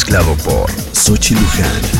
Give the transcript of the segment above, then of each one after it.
Mezclado por Sochi Luján.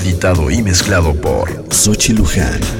Editado y mezclado por Sochi Luján.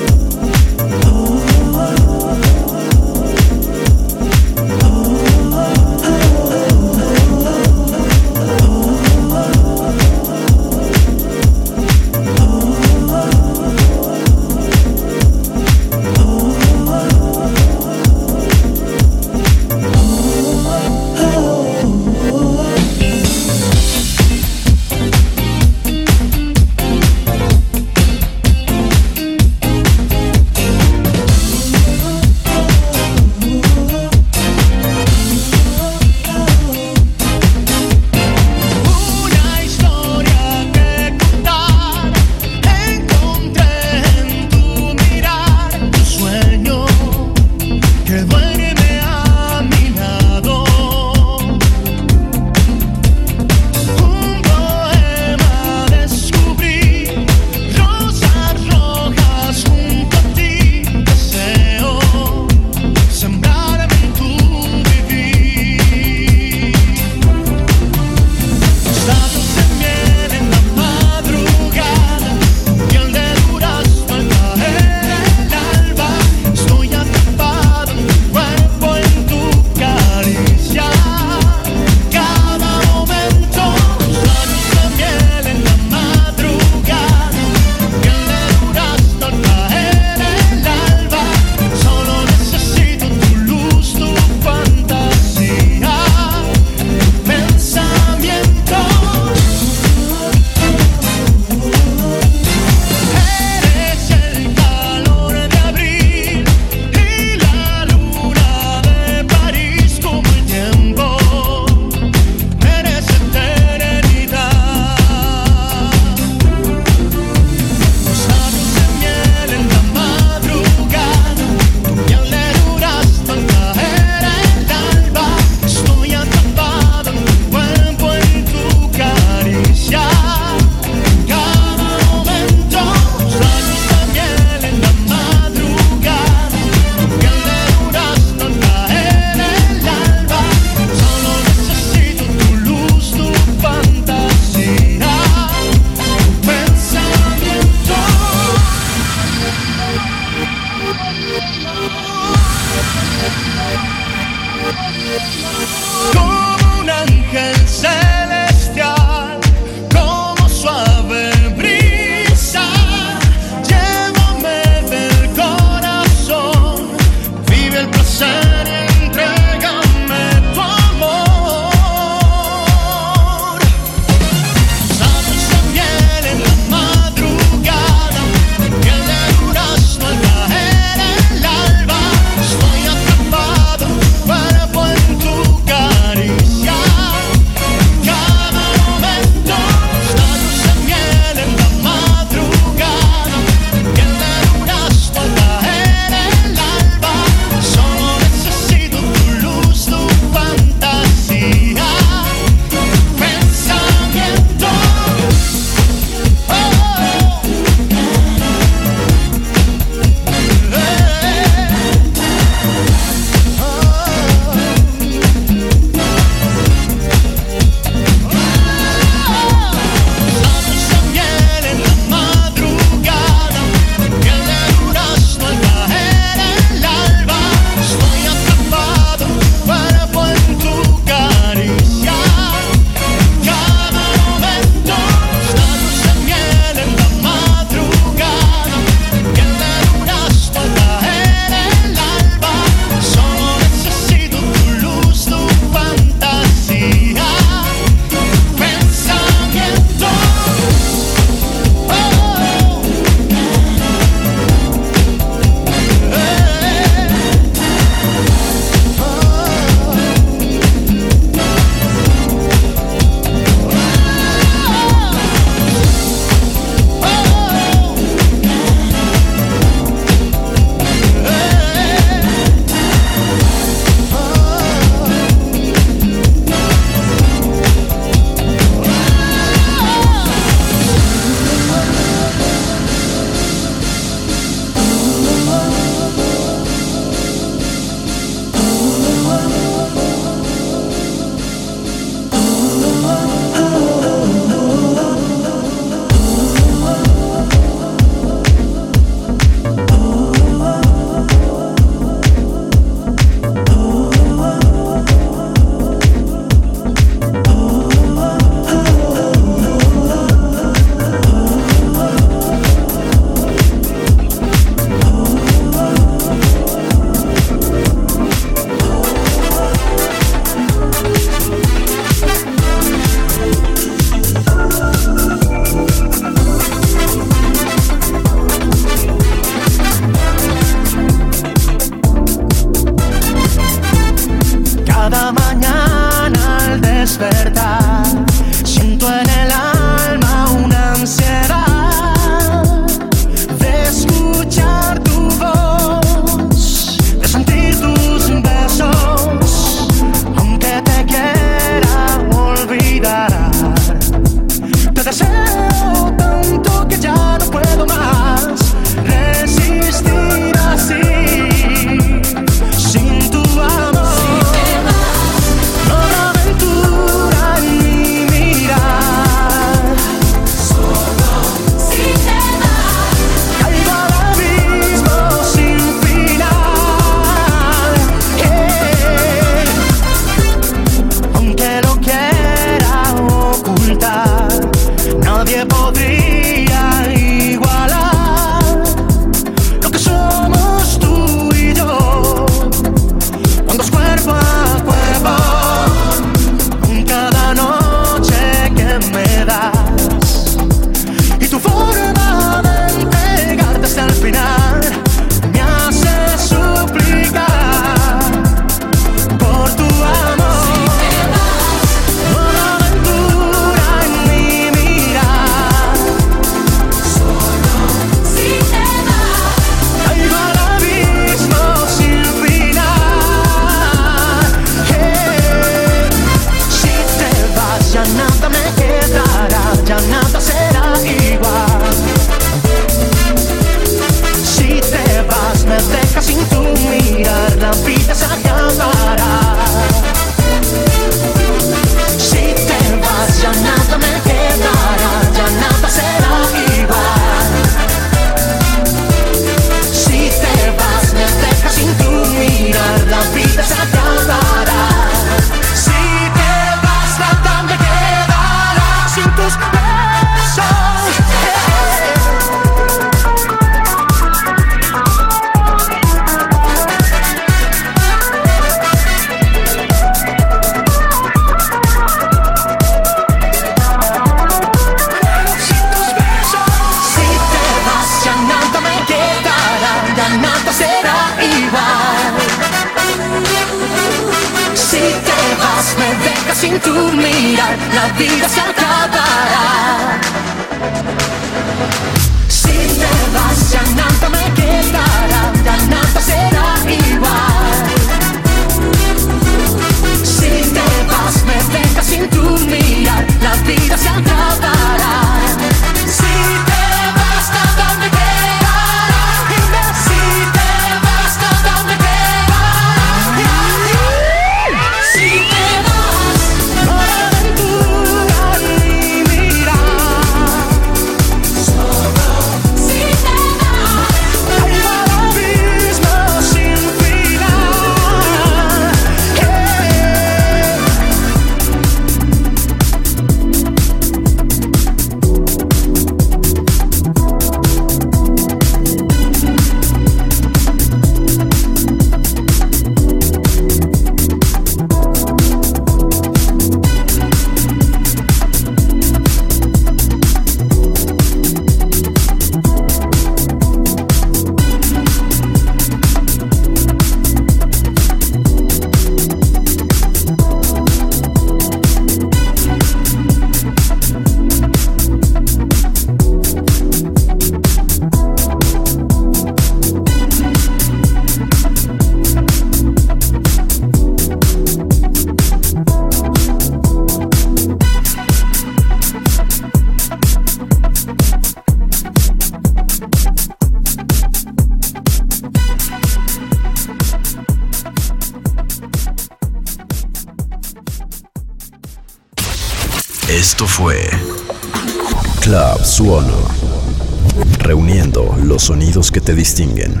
Que te distinguen.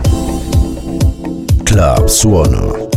Club Suono.